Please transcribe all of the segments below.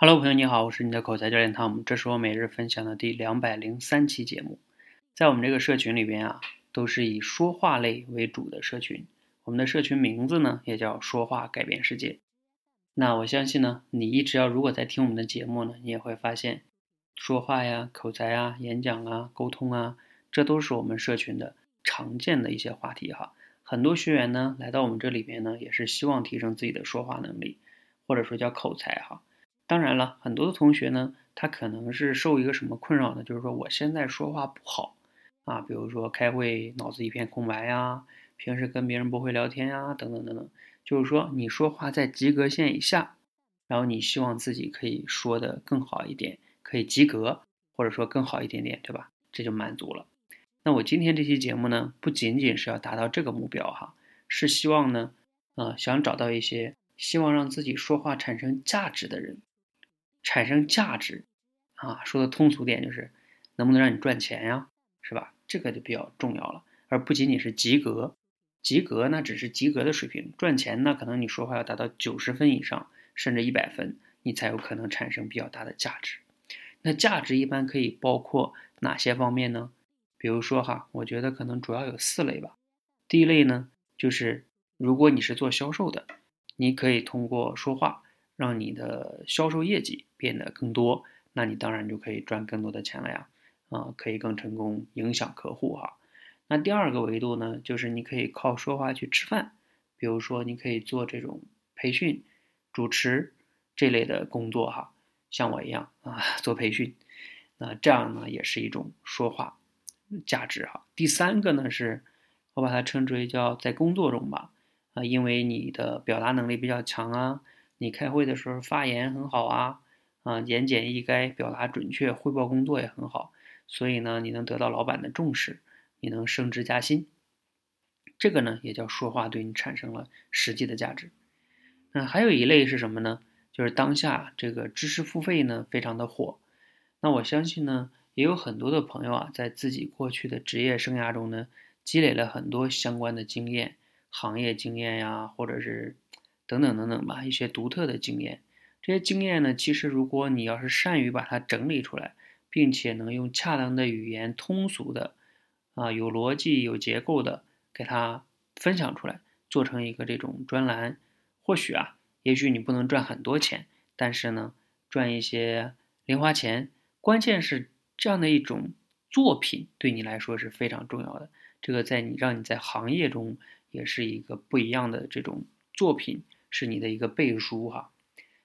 Hello，朋友你好，我是你的口才教练汤姆，这是我每日分享的第两百零三期节目。在我们这个社群里边啊，都是以说话类为主的社群。我们的社群名字呢，也叫“说话改变世界”。那我相信呢，你一直要如果在听我们的节目呢，你也会发现，说话呀、口才啊、演讲啊、沟通啊，这都是我们社群的常见的一些话题哈。很多学员呢，来到我们这里边呢，也是希望提升自己的说话能力，或者说叫口才哈。当然了，很多的同学呢，他可能是受一个什么困扰呢？就是说我现在说话不好啊，比如说开会脑子一片空白呀，平时跟别人不会聊天呀，等等等等。就是说你说话在及格线以下，然后你希望自己可以说的更好一点，可以及格，或者说更好一点点，对吧？这就满足了。那我今天这期节目呢，不仅仅是要达到这个目标哈，是希望呢，呃，想找到一些希望让自己说话产生价值的人。产生价值，啊，说的通俗点就是，能不能让你赚钱呀，是吧？这个就比较重要了，而不仅仅是及格，及格那只是及格的水平，赚钱那可能你说话要达到九十分以上，甚至一百分，你才有可能产生比较大的价值。那价值一般可以包括哪些方面呢？比如说哈，我觉得可能主要有四类吧。第一类呢，就是如果你是做销售的，你可以通过说话。让你的销售业绩变得更多，那你当然就可以赚更多的钱了呀，啊，可以更成功影响客户哈。那第二个维度呢，就是你可以靠说话去吃饭，比如说你可以做这种培训、主持这类的工作哈，像我一样啊做培训，那这样呢也是一种说话价值哈。第三个呢是，我把它称之为叫在工作中吧，啊，因为你的表达能力比较强啊。你开会的时候发言很好啊，啊，言简意赅，表达准确，汇报工作也很好，所以呢，你能得到老板的重视，你能升职加薪，这个呢也叫说话对你产生了实际的价值。那还有一类是什么呢？就是当下这个知识付费呢非常的火，那我相信呢也有很多的朋友啊，在自己过去的职业生涯中呢积累了很多相关的经验，行业经验呀，或者是。等等等等吧，一些独特的经验，这些经验呢，其实如果你要是善于把它整理出来，并且能用恰当的语言、通俗的，啊，有逻辑、有结构的给它分享出来，做成一个这种专栏，或许啊，也许你不能赚很多钱，但是呢，赚一些零花钱。关键是这样的一种作品对你来说是非常重要的，这个在你让你在行业中也是一个不一样的这种作品。是你的一个背书哈，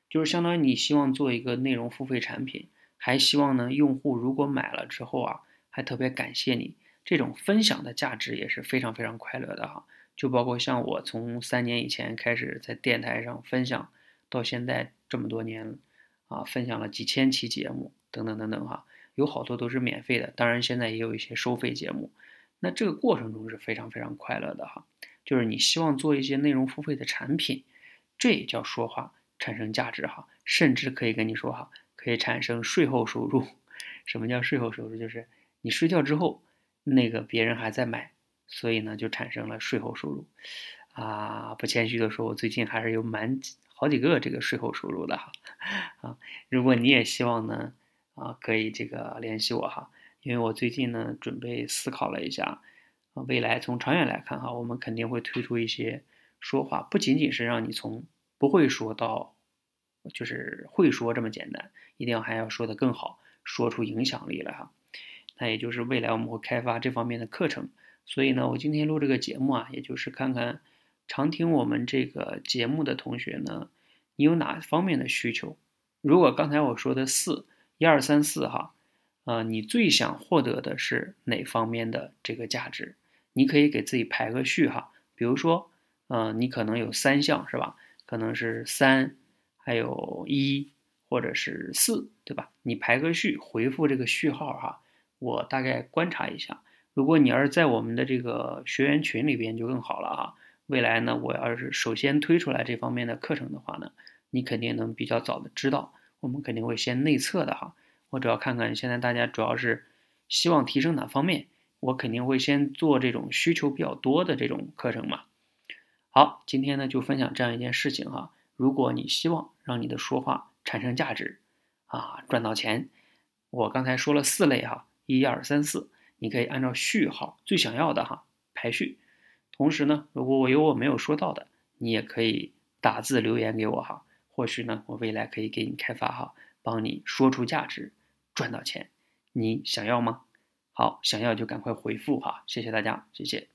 就是相当于你希望做一个内容付费产品，还希望呢用户如果买了之后啊，还特别感谢你，这种分享的价值也是非常非常快乐的哈。就包括像我从三年以前开始在电台上分享，到现在这么多年啊，分享了几千期节目等等等等哈，有好多都是免费的，当然现在也有一些收费节目，那这个过程中是非常非常快乐的哈，就是你希望做一些内容付费的产品。这也叫说话产生价值哈，甚至可以跟你说哈，可以产生税后收入。什么叫税后收入？就是你睡觉之后，那个别人还在买，所以呢就产生了税后收入。啊，不谦虚的说，我最近还是有蛮好几个这个税后收入的哈。啊，如果你也希望呢，啊，可以这个联系我哈，因为我最近呢准备思考了一下，未来从长远来看哈，我们肯定会推出一些。说话不仅仅是让你从不会说到，就是会说这么简单，一定要还要说得更好，说出影响力来哈。那也就是未来我们会开发这方面的课程。所以呢，我今天录这个节目啊，也就是看看常听我们这个节目的同学呢，你有哪方面的需求？如果刚才我说的四一二三四哈，呃，你最想获得的是哪方面的这个价值？你可以给自己排个序哈，比如说。嗯，你可能有三项是吧？可能是三，还有一，或者是四，对吧？你排个序，回复这个序号哈。我大概观察一下，如果你要是在我们的这个学员群里边就更好了啊。未来呢，我要是首先推出来这方面的课程的话呢，你肯定能比较早的知道。我们肯定会先内测的哈。我主要看看现在大家主要是希望提升哪方面，我肯定会先做这种需求比较多的这种课程嘛。好，今天呢就分享这样一件事情哈。如果你希望让你的说话产生价值，啊赚到钱。我刚才说了四类哈，一二三四，你可以按照序号最想要的哈排序。同时呢，如果我有我没有说到的，你也可以打字留言给我哈，或许呢，我未来可以给你开发哈，帮你说出价值，赚到钱。你想要吗？好，想要就赶快回复哈，谢谢大家，谢谢。